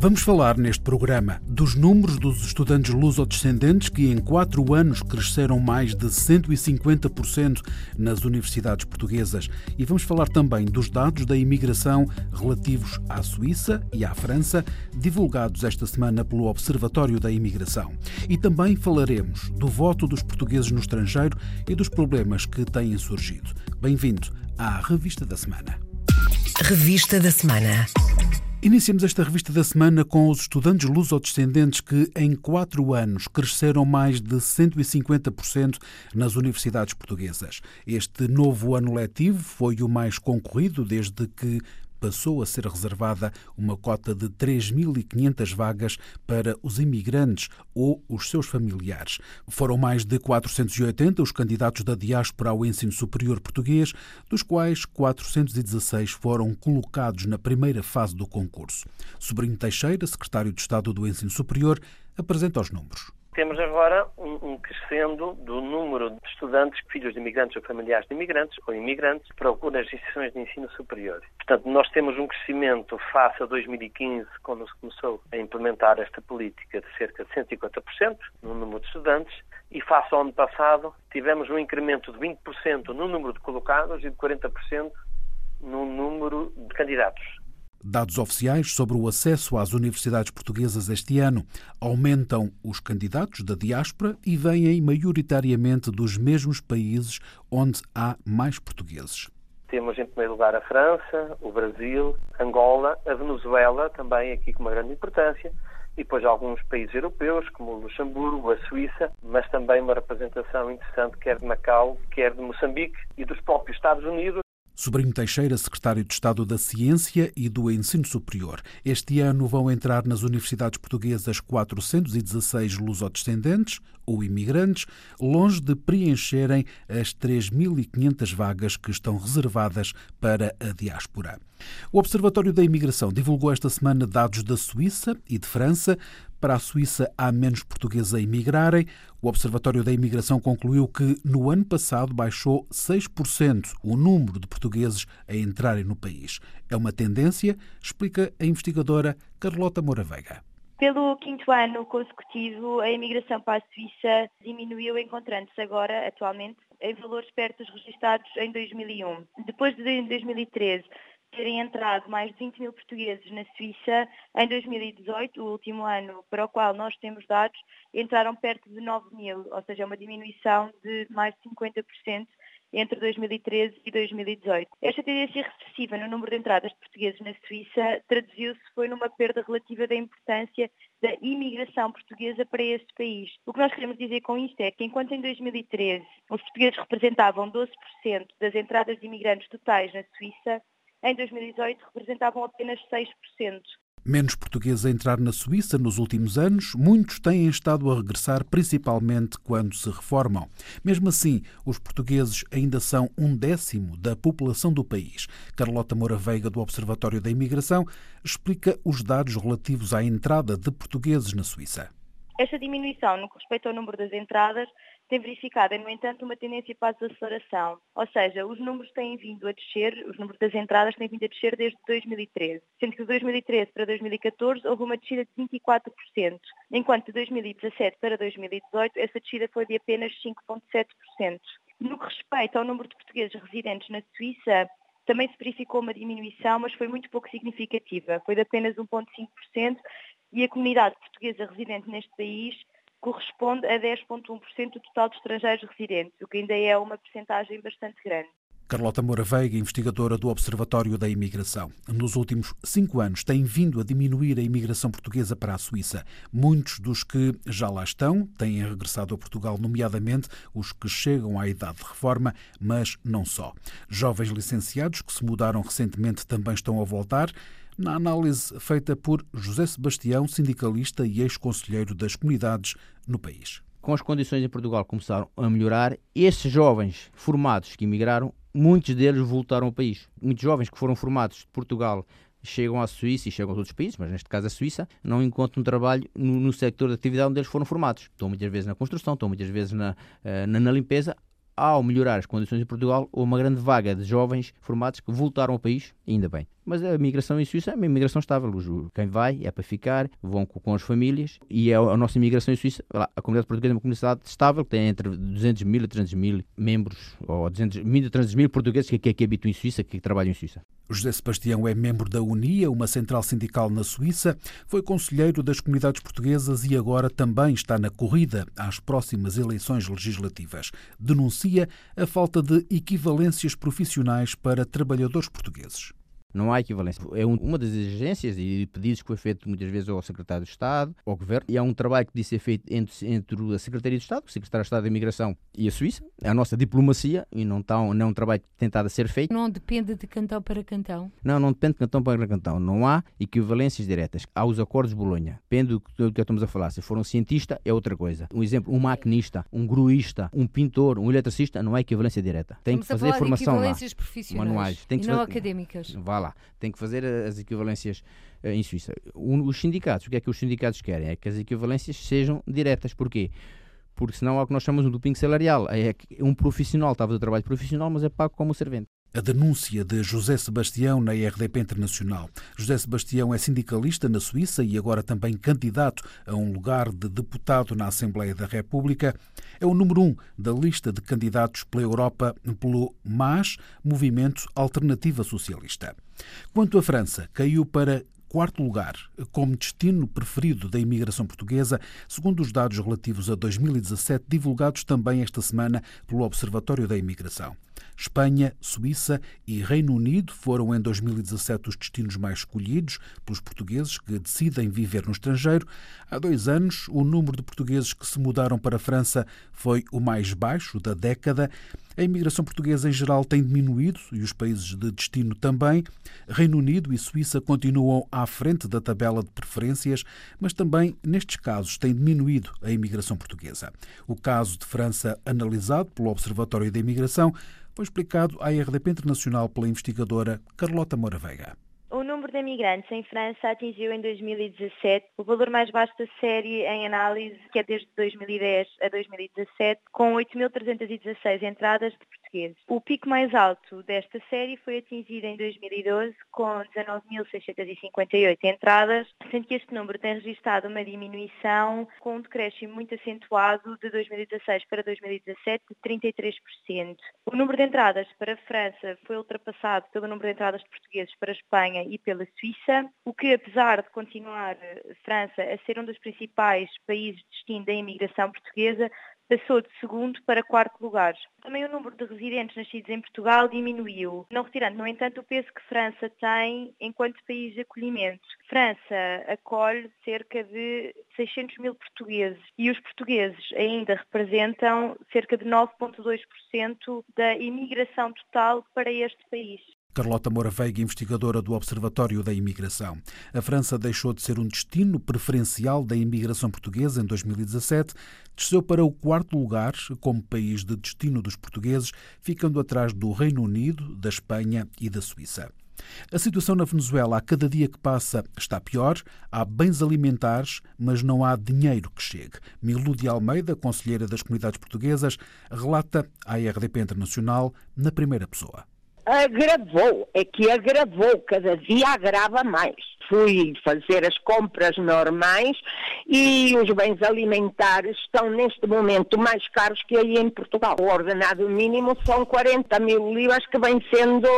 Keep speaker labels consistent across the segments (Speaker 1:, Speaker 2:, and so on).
Speaker 1: Vamos falar neste programa dos números dos estudantes luso-descendentes que em quatro anos cresceram mais de 150% nas universidades portuguesas e vamos falar também dos dados da imigração relativos à Suíça e à França, divulgados esta semana pelo Observatório da Imigração. E também falaremos do voto dos portugueses no estrangeiro e dos problemas que têm surgido. Bem-vindo à Revista da Semana.
Speaker 2: Revista da Semana.
Speaker 1: Iniciamos esta revista da semana com os estudantes lusodescendentes que, em quatro anos, cresceram mais de 150% nas universidades portuguesas. Este novo ano letivo foi o mais concorrido desde que passou a ser reservada uma cota de 3.500 vagas para os imigrantes ou os seus familiares. Foram mais de 480 os candidatos da diáspora ao ensino superior português, dos quais 416 foram colocados na primeira fase do concurso. Sobrinho Teixeira, secretário de Estado do Ensino Superior, apresenta os números
Speaker 3: temos agora um, um, crescendo do número de estudantes, filhos de imigrantes ou familiares de imigrantes ou imigrantes, procuram as instituições de ensino superior. Portanto, nós temos um crescimento face a 2015, quando se começou a implementar esta política de cerca de 150% no número de estudantes, e face ao ano passado tivemos um incremento de 20% no número de colocados e de 40% no número de candidatos.
Speaker 1: Dados oficiais sobre o acesso às universidades portuguesas este ano aumentam os candidatos da diáspora e vêm maioritariamente dos mesmos países onde há mais portugueses.
Speaker 3: Temos em primeiro lugar a França, o Brasil, Angola, a Venezuela, também aqui com uma grande importância, e depois alguns países europeus, como o Luxemburgo, a Suíça, mas também uma representação interessante quer de Macau, quer de Moçambique e dos próprios Estados Unidos,
Speaker 1: Sobrinho Teixeira, secretário de Estado da Ciência e do Ensino Superior. Este ano vão entrar nas universidades portuguesas 416 lusodescendentes ou imigrantes, longe de preencherem as 3.500 vagas que estão reservadas para a diáspora. O Observatório da Imigração divulgou esta semana dados da Suíça e de França para a Suíça há menos portugueses a imigrarem. O Observatório da Imigração concluiu que no ano passado baixou 6% o número de portugueses a entrarem no país. É uma tendência, explica a investigadora Carlota Moura Veiga.
Speaker 4: Pelo quinto ano consecutivo, a imigração para a Suíça diminuiu, encontrando-se agora, atualmente, em valores perto dos registados em 2001. Depois de 2013, terem entrado mais de 20 mil portugueses na Suíça. Em 2018, o último ano para o qual nós temos dados, entraram perto de 9 mil, ou seja, uma diminuição de mais de 50% entre 2013 e 2018. Esta tendência recessiva no número de entradas de portugueses na Suíça traduziu-se foi numa perda relativa da importância da imigração portuguesa para este país. O que nós queremos dizer com isto é que enquanto em 2013 os portugueses representavam 12% das entradas de imigrantes totais na Suíça, em 2018 representavam apenas 6%.
Speaker 1: Menos portugueses a entrar na Suíça nos últimos anos, muitos têm estado a regressar, principalmente quando se reformam. Mesmo assim, os portugueses ainda são um décimo da população do país. Carlota Moura Veiga, do Observatório da Imigração, explica os dados relativos à entrada de portugueses na Suíça.
Speaker 4: Esta diminuição no que respeita ao número das entradas tem verificado, no entanto, uma tendência para a desaceleração. Ou seja, os números têm vindo a descer, os números das entradas têm vindo a descer desde 2013, sendo que de 2013 para 2014 houve uma descida de 24%, enquanto de 2017 para 2018 essa descida foi de apenas 5,7%. No que respeita ao número de portugueses residentes na Suíça, também se verificou uma diminuição, mas foi muito pouco significativa, foi de apenas 1,5%, e a comunidade portuguesa residente neste país corresponde a 10,1% do total de estrangeiros residentes, o que ainda é uma percentagem bastante grande.
Speaker 1: Carlota Moura Veiga, investigadora do Observatório da Imigração. Nos últimos cinco anos tem vindo a diminuir a imigração portuguesa para a Suíça. Muitos dos que já lá estão têm regressado a Portugal, nomeadamente os que chegam à idade de reforma, mas não só. Jovens licenciados que se mudaram recentemente também estão a voltar na análise feita por José Sebastião, sindicalista e ex-conselheiro das comunidades no país.
Speaker 5: Com as condições em Portugal começaram a melhorar, estes jovens formados que emigraram, muitos deles voltaram ao país. Muitos jovens que foram formados de Portugal chegam à Suíça e chegam a outros países, mas neste caso a Suíça, não encontram trabalho no, no sector de atividade onde eles foram formados. Estão muitas vezes na construção, estão muitas vezes na, eh, na, na limpeza, ao melhorar as condições em Portugal, houve uma grande vaga de jovens formados que voltaram ao país, ainda bem. Mas a migração em Suíça é uma imigração estável. Quem vai é para ficar, vão com as famílias e é a nossa imigração em Suíça. A comunidade portuguesa é uma comunidade estável tem entre 200 mil e 300 mil membros, ou 200 mil a 300 mil portugueses que, que, que habitam em Suíça, que trabalham em Suíça.
Speaker 1: José Sebastião é membro da UNIA, uma central sindical na Suíça, foi conselheiro das comunidades portuguesas e agora também está na corrida às próximas eleições legislativas. Denuncia a falta de equivalências profissionais para trabalhadores portugueses.
Speaker 5: Não há equivalência. É uma das exigências e pedidos que foi feito muitas vezes ao Secretário de Estado, ao Governo, e há um trabalho que disse ser feito entre, entre a Secretaria de Estado, o Secretário de Estado da Imigração e a Suíça, a nossa diplomacia, e não, está, não é um trabalho tentado a ser feito.
Speaker 6: Não depende de cantão para cantão?
Speaker 5: Não, não depende de cantão para cantão. Não há equivalências diretas. Há os acordos de Bolonha. Depende do que, do que estamos a falar. Se for um cientista, é outra coisa. Um exemplo, um maquinista, um gruísta, um pintor, um eletricista, não há equivalência direta.
Speaker 6: Tem
Speaker 5: estamos que fazer formação lá.
Speaker 6: profissionais
Speaker 5: manuais. Tem
Speaker 6: que e não fazer... académicas.
Speaker 5: Vá lá. Tem que fazer fazer as equivalências eh, em Suíça. Os sindicatos, o que é que os sindicatos querem? É que as equivalências sejam diretas. Porquê? Porque senão há o que nós chamamos de doping salarial. É um profissional está a fazer trabalho profissional, mas é pago como servente.
Speaker 1: A denúncia de José Sebastião na RDP Internacional. José Sebastião é sindicalista na Suíça e agora também candidato a um lugar de deputado na Assembleia da República. É o número um da lista de candidatos pela Europa pelo MAS, Movimento Alternativa Socialista. Quanto à França, caiu para quarto lugar como destino preferido da imigração portuguesa, segundo os dados relativos a 2017 divulgados também esta semana pelo Observatório da Imigração. Espanha, Suíça e Reino Unido foram em 2017 os destinos mais escolhidos pelos portugueses que decidem viver no estrangeiro. Há dois anos, o número de portugueses que se mudaram para a França foi o mais baixo da década. A imigração portuguesa em geral tem diminuído e os países de destino também. Reino Unido e Suíça continuam à frente da tabela de preferências, mas também, nestes casos, tem diminuído a imigração portuguesa. O caso de França, analisado pelo Observatório da Imigração, foi explicado à RDP Internacional pela investigadora Carlota Moura Veiga.
Speaker 4: O número de imigrantes em França atingiu em 2017 o valor mais baixo da série em análise, que é desde 2010 a 2017, com 8.316 entradas de. O pico mais alto desta série foi atingido em 2012 com 19.658 entradas, sendo que este número tem registrado uma diminuição com um decréscimo muito acentuado de 2016 para 2017 de 33%. O número de entradas para a França foi ultrapassado pelo número de entradas de portugueses para a Espanha e pela Suíça, o que apesar de continuar a França a ser um dos principais países de destino da imigração portuguesa, passou de segundo para quarto lugar. Também o número de residentes nascidos em Portugal diminuiu, não retirando, no entanto, o peso que França tem enquanto país de acolhimento. França acolhe cerca de 600 mil portugueses e os portugueses ainda representam cerca de 9,2% da imigração total para este país.
Speaker 1: Carlota Moura Veiga, investigadora do Observatório da Imigração. A França deixou de ser um destino preferencial da imigração portuguesa em 2017, desceu para o quarto lugar como país de destino dos portugueses, ficando atrás do Reino Unido, da Espanha e da Suíça. A situação na Venezuela, a cada dia que passa, está pior. Há bens alimentares, mas não há dinheiro que chegue. Milu de Almeida, conselheira das comunidades portuguesas, relata à RDP Internacional na primeira pessoa
Speaker 7: agravou, é que agravou, cada dia agrava mais. Fui fazer as compras normais e os bens alimentares estão neste momento mais caros que aí em Portugal. O ordenado mínimo são 40 mil libras que vem sendo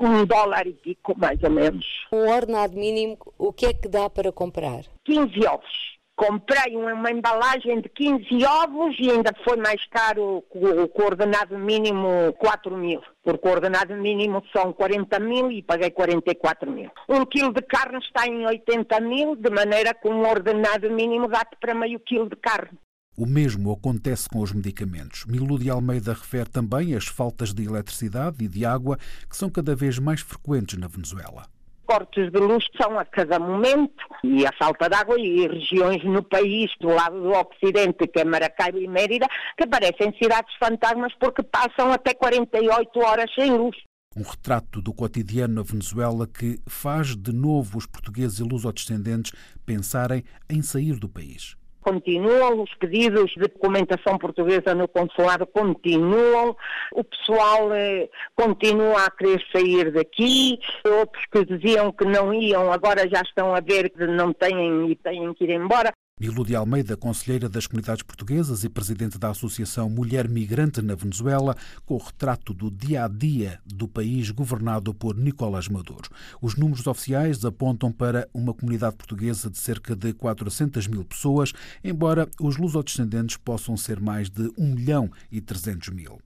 Speaker 7: um dólar e pico, mais ou menos.
Speaker 6: Um ordenado mínimo, o que é que dá para comprar?
Speaker 7: 15 ovos comprei uma embalagem de 15 ovos e ainda foi mais caro o coordenado mínimo 4 mil. Por coordenado mínimo são 40 mil e paguei 44 mil. Um quilo de carne está em 80 mil, de maneira que um ordenado mínimo dá-te para meio quilo de carne.
Speaker 1: O mesmo acontece com os medicamentos. Milu de Almeida refere também as faltas de eletricidade e de água que são cada vez mais frequentes na Venezuela
Speaker 7: cortes de luz são a cada momento e a falta de água e regiões no país do lado do Ocidente, que é Maracaibo e Mérida, que parecem cidades fantasmas porque passam até 48 horas sem luz.
Speaker 1: Um retrato do cotidiano na Venezuela que faz de novo os portugueses e lusodescendentes pensarem em sair do país.
Speaker 7: Continuam os pedidos de documentação portuguesa no consulado, continuam. O pessoal eh, continua a querer sair daqui. Outros que diziam que não iam, agora já estão a ver que não têm e têm que ir embora.
Speaker 1: Milu de Almeida, conselheira das comunidades portuguesas e presidente da Associação Mulher Migrante na Venezuela, com o retrato do dia a dia do país governado por Nicolás Maduro. Os números oficiais apontam para uma comunidade portuguesa de cerca de 400 mil pessoas, embora os lusodescendentes possam ser mais de 1 milhão e 300 mil.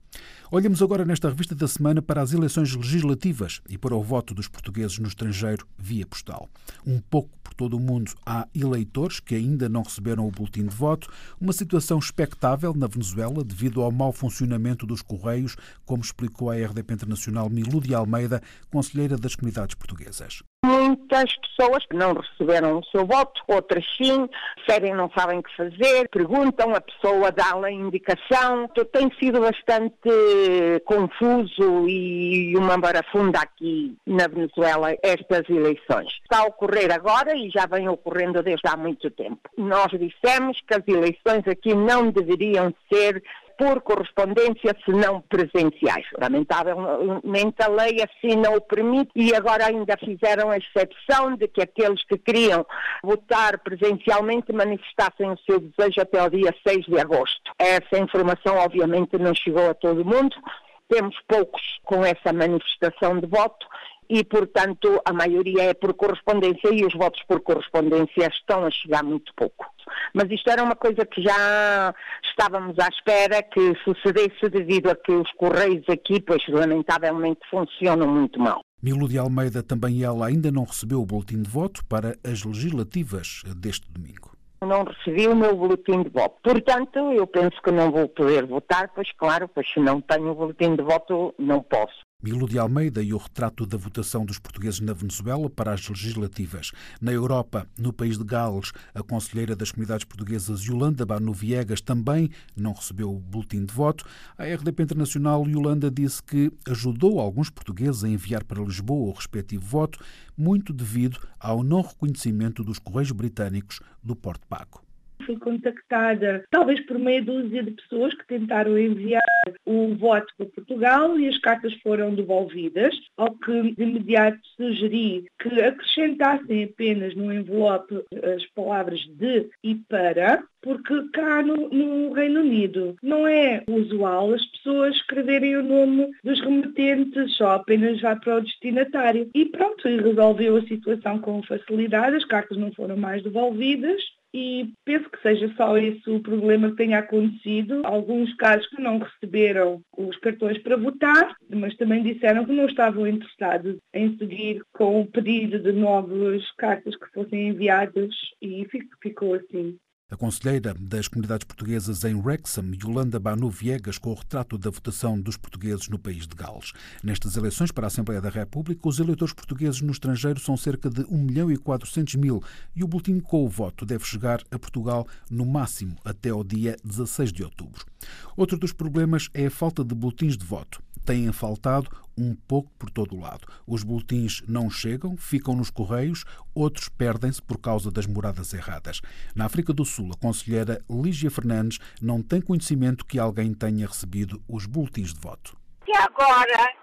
Speaker 1: Olhamos agora nesta revista da semana para as eleições legislativas e para o voto dos portugueses no estrangeiro via postal. Um pouco todo o mundo há eleitores que ainda não receberam o boletim de voto, uma situação expectável na Venezuela devido ao mau funcionamento dos correios, como explicou a RDP Internacional Milu de Almeida, conselheira das comunidades portuguesas
Speaker 7: muitas pessoas não receberam o seu voto, outras sim, serem não sabem o que fazer, perguntam, a pessoa dá-lhe a indicação. Tem sido bastante confuso e uma barafunda aqui na Venezuela estas eleições. Está a ocorrer agora e já vem ocorrendo desde há muito tempo. Nós dissemos que as eleições aqui não deveriam ser por correspondência, se não presenciais. Lamentavelmente a lei assim não o permite e agora ainda fizeram a exceção de que aqueles que queriam votar presencialmente manifestassem o seu desejo até o dia 6 de agosto. Essa informação obviamente não chegou a todo mundo. Temos poucos com essa manifestação de voto e, portanto, a maioria é por correspondência e os votos por correspondência estão a chegar muito pouco. Mas isto era uma coisa que já estávamos à espera que sucedesse devido a que os correios aqui, pois lamentavelmente, funcionam muito mal.
Speaker 1: Milo de Almeida também ela ainda não recebeu o boletim de voto para as legislativas deste domingo.
Speaker 7: Não recebi o meu boletim de voto. Portanto, eu penso que não vou poder votar, pois claro, pois se não tenho o boletim de voto, não posso.
Speaker 1: Milo de Almeida e o retrato da votação dos portugueses na Venezuela para as legislativas. Na Europa, no país de Gales, a conselheira das comunidades portuguesas Yolanda Banu Viegas também não recebeu o boletim de voto. A RDP Internacional Yolanda disse que ajudou alguns portugueses a enviar para Lisboa o respectivo voto, muito devido ao não reconhecimento dos Correios Britânicos do Porto Paco
Speaker 8: fui contactada, talvez por meia dúzia de pessoas que tentaram enviar o voto para Portugal e as cartas foram devolvidas, ao que de imediato sugeri que acrescentassem apenas no envelope as palavras de e para, porque cá no, no, Reino Unido não é usual as pessoas escreverem o nome dos remetentes, só apenas vai para o destinatário. E pronto, e resolveu a situação com facilidade, as cartas não foram mais devolvidas e penso que seja só esse o problema que tenha acontecido. Alguns casos que não receberam os cartões para votar, mas também disseram que não estavam interessados em seguir com o pedido de novas cartas que fossem enviadas e ficou assim.
Speaker 1: A conselheira das comunidades portuguesas em Wrexham, Yolanda Banu Viegas, com o retrato da votação dos portugueses no país de Gales. Nestas eleições para a Assembleia da República, os eleitores portugueses no estrangeiro são cerca de 1 milhão e 400 mil e o boletim com o voto deve chegar a Portugal no máximo até ao dia 16 de outubro. Outro dos problemas é a falta de boletins de voto têm faltado um pouco por todo o lado. Os boletins não chegam, ficam nos correios, outros perdem-se por causa das moradas erradas. Na África do Sul, a conselheira Lígia Fernandes não tem conhecimento que alguém tenha recebido os boletins de voto.
Speaker 9: E agora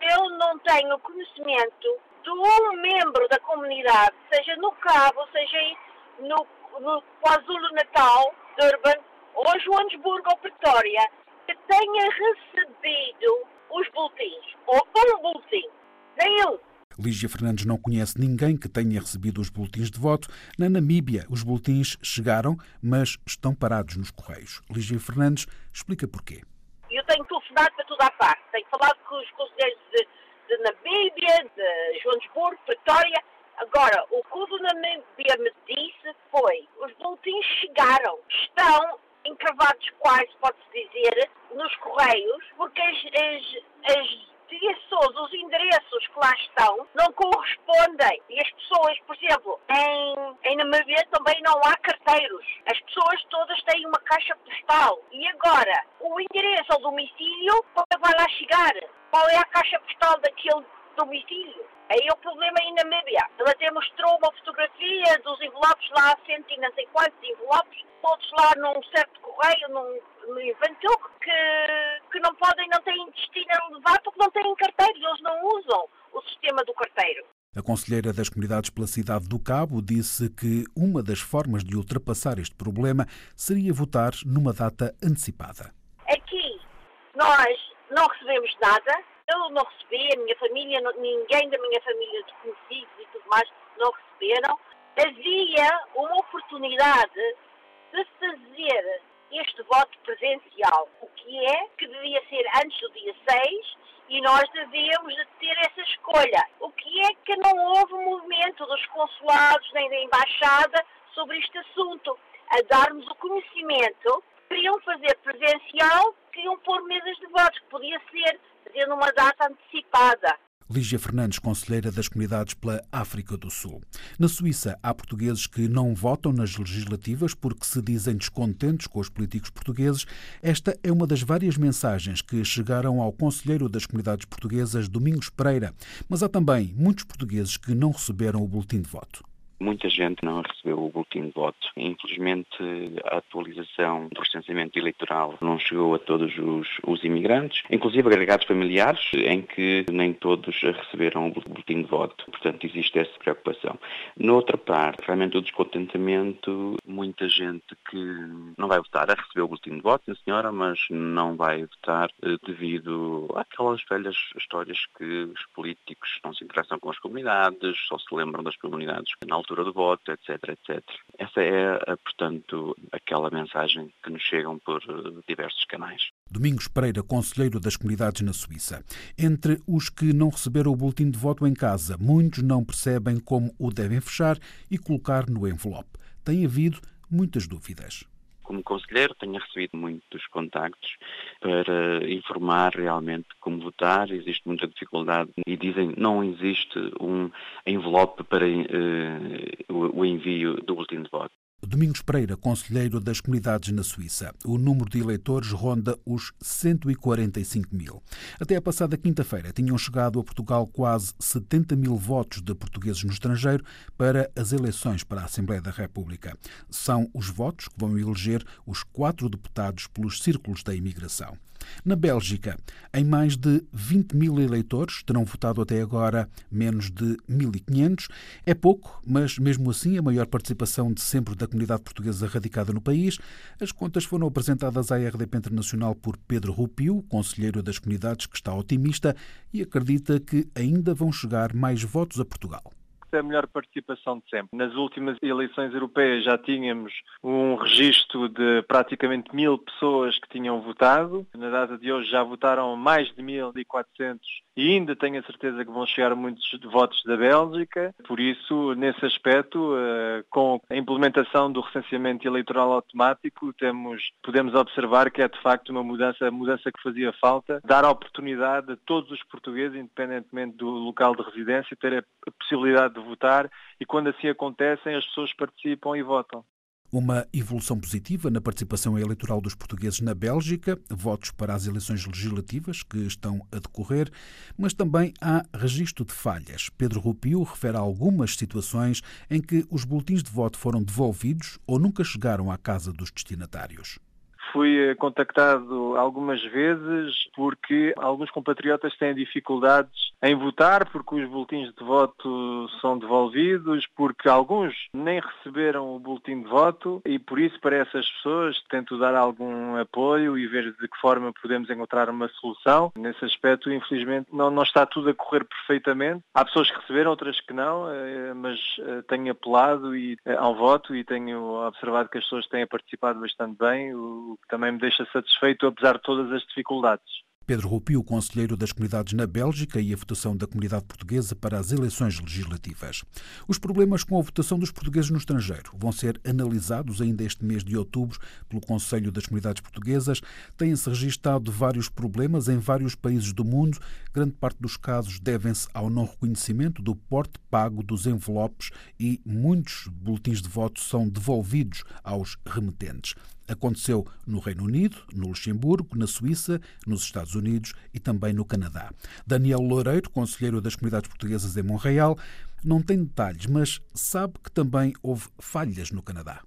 Speaker 9: eu não tenho conhecimento de um membro da comunidade, seja no Cabo, seja no, no KwaZulu-Natal, Durban, ou Joanesburgo ou Pretória, que tenha recebido os boletins, ou um boletim, nem um.
Speaker 1: Lígia Fernandes não conhece ninguém que tenha recebido os boletins de voto. Na Namíbia, os boletins chegaram, mas estão parados nos correios. Lígia Fernandes explica porquê.
Speaker 9: Eu tenho telefonado para toda a parte. Tenho falado com os conselheiros de, de Namíbia, de Joanesburgo, Pretória. Agora, o que o Namíbia me disse foi os boletins chegaram, estão encravados quase, pode-se dizer, nos correios, porque as, as, as ligações, os endereços que lá estão, não correspondem. E as pessoas, por exemplo, em, em Namibia também não há carteiros. As pessoas todas têm uma caixa postal. E agora, o endereço ao domicílio, qual vai lá chegar? Qual é a caixa postal daquele domicílio? Aí é o problema em Namíbia. Ele até mostrou uma fotografia dos envelopes lá, cento e não sei quantos envelopes, todos lá num certo correio, num, no Inventuc, que, que não podem, não têm destino a levar porque não têm carteiros, eles não usam o sistema do carteiro.
Speaker 1: A Conselheira das Comunidades pela cidade do Cabo disse que uma das formas de ultrapassar este problema seria votar numa data antecipada.
Speaker 9: Aqui nós não recebemos nada, eu não recebi, a minha família, ninguém da minha família de conhecidos e tudo mais não receberam. Havia uma oportunidade de fazer este voto presencial, o que é que devia ser antes do dia 6 e nós devíamos de ter essa escolha. O que é que não houve movimento dos consulados nem da embaixada sobre este assunto, a darmos o conhecimento, queriam fazer presencial, queriam pôr mesas de votos, que podia ser fazendo uma data antecipada.
Speaker 1: Lígia Fernandes, conselheira das comunidades pela África do Sul. Na Suíça, há portugueses que não votam nas legislativas porque se dizem descontentes com os políticos portugueses. Esta é uma das várias mensagens que chegaram ao conselheiro das comunidades portuguesas, Domingos Pereira. Mas há também muitos portugueses que não receberam o boletim de voto.
Speaker 10: Muita gente não recebeu o boletim de voto. Infelizmente, a atualização do recenseamento eleitoral não chegou a todos os, os imigrantes, inclusive agregados familiares, em que nem todos receberam o boletim de voto. Portanto, existe essa preocupação. Noutra parte, realmente o descontentamento, muita gente que não vai votar a receber o boletim de voto, senhora, mas não vai votar eh, devido àquelas velhas histórias que os políticos não se interessam com as comunidades, só se lembram das comunidades na altura altura do voto, etc, etc. Essa é, portanto, aquela mensagem que nos chegam por eh, diversos canais.
Speaker 1: Domingos Pereira, conselheiro das comunidades na Suíça. Entre os que não receberam o boletim de voto em casa, muitos não percebem como o devem fechar e colocar no envelope. Tem havido muitas dúvidas
Speaker 10: como conselheiro, tenho recebido muitos contactos para informar realmente como votar. Existe muita dificuldade e dizem não existe um envelope para uh, o envio do boletim de voto.
Speaker 1: Domingos Pereira, conselheiro das comunidades na Suíça. O número de eleitores ronda os 145 mil. Até a passada quinta-feira tinham chegado a Portugal quase 70 mil votos de portugueses no estrangeiro para as eleições para a Assembleia da República. São os votos que vão eleger os quatro deputados pelos círculos da imigração. Na Bélgica, em mais de 20 mil eleitores, terão votado até agora menos de 1.500. É pouco, mas mesmo assim a maior participação de sempre da comunidade portuguesa radicada no país. As contas foram apresentadas à RDP Internacional por Pedro Rupio, conselheiro das comunidades, que está otimista e acredita que ainda vão chegar mais votos a Portugal
Speaker 11: é a melhor participação de sempre. Nas últimas eleições europeias já tínhamos um registro de praticamente mil pessoas que tinham votado. Na data de hoje já votaram mais de 1.400 e ainda tenho a certeza que vão chegar muitos votos da Bélgica. Por isso, nesse aspecto, eh, com a implementação do recenseamento eleitoral automático, temos, podemos observar que é de facto uma mudança, mudança que fazia falta, dar a oportunidade a todos os portugueses, independentemente do local de residência, ter a possibilidade de votar e quando assim acontecem as pessoas participam e votam.
Speaker 1: Uma evolução positiva na participação eleitoral dos portugueses na Bélgica, votos para as eleições legislativas que estão a decorrer, mas também há registro de falhas. Pedro Rupio refere a algumas situações em que os boletins de voto foram devolvidos ou nunca chegaram à casa dos destinatários.
Speaker 11: Fui eh, contactado algumas vezes porque alguns compatriotas têm dificuldades em votar porque os boletins de voto são devolvidos, porque alguns nem receberam o boletim de voto e por isso para essas pessoas tento dar algum apoio e ver de que forma podemos encontrar uma solução. Nesse aspecto, infelizmente, não, não está tudo a correr perfeitamente. Há pessoas que receberam, outras que não, eh, mas eh, tenho apelado e, ao voto e tenho observado que as pessoas têm participado bastante bem, o que também me deixa satisfeito apesar de todas as dificuldades.
Speaker 1: Pedro Rupio, conselheiro das comunidades na Bélgica e a votação da comunidade portuguesa para as eleições legislativas. Os problemas com a votação dos portugueses no estrangeiro vão ser analisados ainda este mês de outubro pelo Conselho das Comunidades Portuguesas. Têm-se registado vários problemas em vários países do mundo. Grande parte dos casos devem-se ao não reconhecimento do porte pago dos envelopes e muitos boletins de voto são devolvidos aos remetentes. Aconteceu no Reino Unido, no Luxemburgo, na Suíça, nos Estados Unidos e também no Canadá. Daniel Loureiro, conselheiro das comunidades portuguesas em Montreal, não tem detalhes, mas sabe que também houve falhas no Canadá.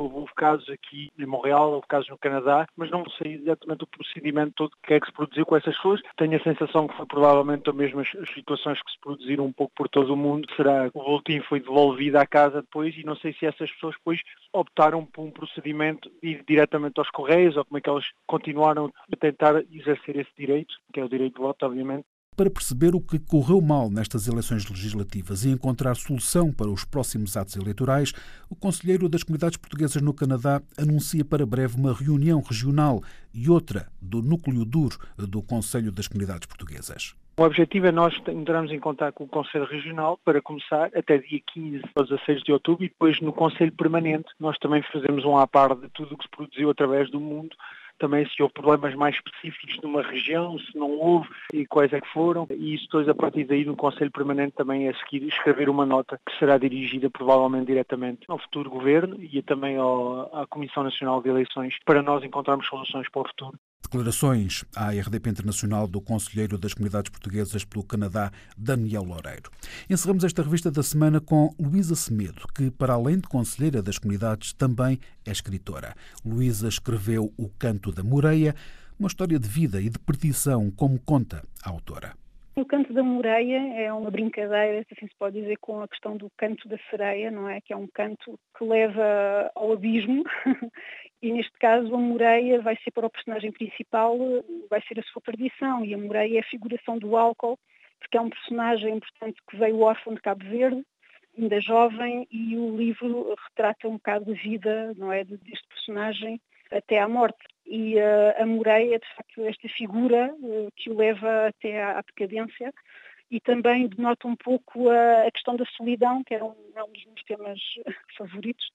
Speaker 12: Houve casos aqui em Montreal, houve casos no Canadá, mas não sei exatamente o procedimento todo que é que se produziu com essas pessoas. Tenho a sensação que foi provavelmente as mesmas situações que se produziram um pouco por todo o mundo. Será que o boletim foi devolvido à casa depois e não sei se essas pessoas depois optaram por um procedimento de ir diretamente aos Correios ou como é que elas continuaram a tentar exercer esse direito, que é o direito de voto, obviamente
Speaker 1: para perceber o que correu mal nestas eleições legislativas e encontrar solução para os próximos atos eleitorais, o Conselheiro das Comunidades Portuguesas no Canadá anuncia para breve uma reunião regional e outra do núcleo duro do Conselho das Comunidades Portuguesas.
Speaker 12: O objetivo é nós entrarmos em contato com o Conselho Regional para começar até dia 15 ou 16 de outubro e depois no Conselho Permanente nós também fazemos um à par de tudo o que se produziu através do mundo também se houve problemas mais específicos numa região, se não houve e quais é que foram. E isso depois, a partir daí, no Conselho Permanente também é seguir escrever uma nota que será dirigida provavelmente diretamente ao futuro Governo e também ao, à Comissão Nacional de Eleições para nós encontrarmos soluções para o futuro.
Speaker 1: Declarações à RDP Internacional do Conselheiro das Comunidades Portuguesas pelo Canadá, Daniel Loureiro. Encerramos esta revista da semana com Luísa Semedo, que, para além de Conselheira das Comunidades, também é escritora. Luísa escreveu O Canto da Moreia, uma história de vida e de perdição, como conta a autora.
Speaker 13: O canto da Moreia é uma brincadeira, se assim se pode dizer, com a questão do canto da sereia, não é? Que é um canto que leva ao abismo e neste caso a Moreia vai ser para o personagem principal, vai ser a sua perdição. E a Moreia é a figuração do álcool, porque é um personagem, importante que veio órfão de Cabo Verde, ainda jovem, e o livro retrata um bocado a vida, não é, deste personagem até à morte. E uh, a Moreia é, de facto, esta figura uh, que o leva até à, à, decadência. E também denota um pouco a, questão da solidão, que era um, é um dos meus temas favoritos,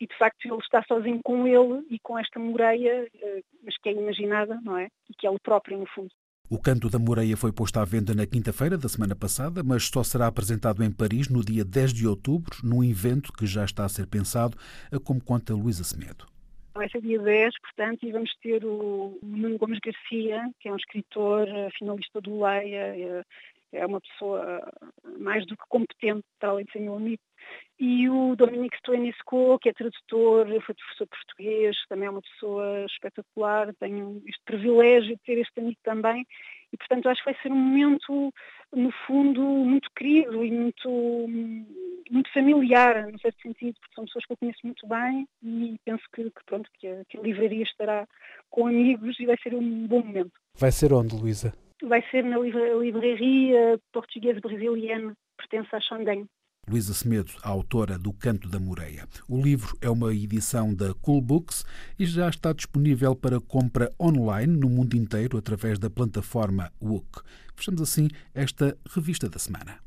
Speaker 13: e de facto ele está sozinho com ele e com esta Moreia, uh, mas que é imaginada, não é? E que é o próprio, no fundo.
Speaker 1: O Canto da Moreia foi posto à venda na quinta-feira da semana passada, mas só será apresentado em Paris no dia 10 de outubro, num evento que já está a ser pensado, como conta Luísa Semedo.
Speaker 13: Vai ser dia 10, portanto, e vamos ter o Nuno Gomes Garcia, que é um escritor, eh, finalista do Leia, é, uma pessoa mais do que competente, para além de ser meu amigo. E o Dominique Stoenisco, que é tradutor, foi professor português, também é uma pessoa espetacular, tenho este privilégio de ter este amigo também. E, portanto, acho que vai ser um momento, no fundo, muito querido e muito muito familiar, no certo sentido, porque são pessoas que eu conheço muito bem e penso que, que pronto, que a, que a livraria estará com amigos e vai ser um bom momento.
Speaker 1: Vai ser onde, Luísa?
Speaker 13: Vai ser na livraria portuguesa brasileira, pertence à Xandem.
Speaker 1: Luísa Semedo, a autora do Canto da Moreia. O livro é uma edição da Cool Books e já está disponível para compra online no mundo inteiro através da plataforma Wook. Fechamos assim esta revista da semana.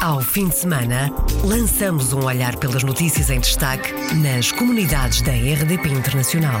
Speaker 2: Ao fim de semana, lançamos um olhar pelas notícias em destaque nas comunidades da RDP Internacional.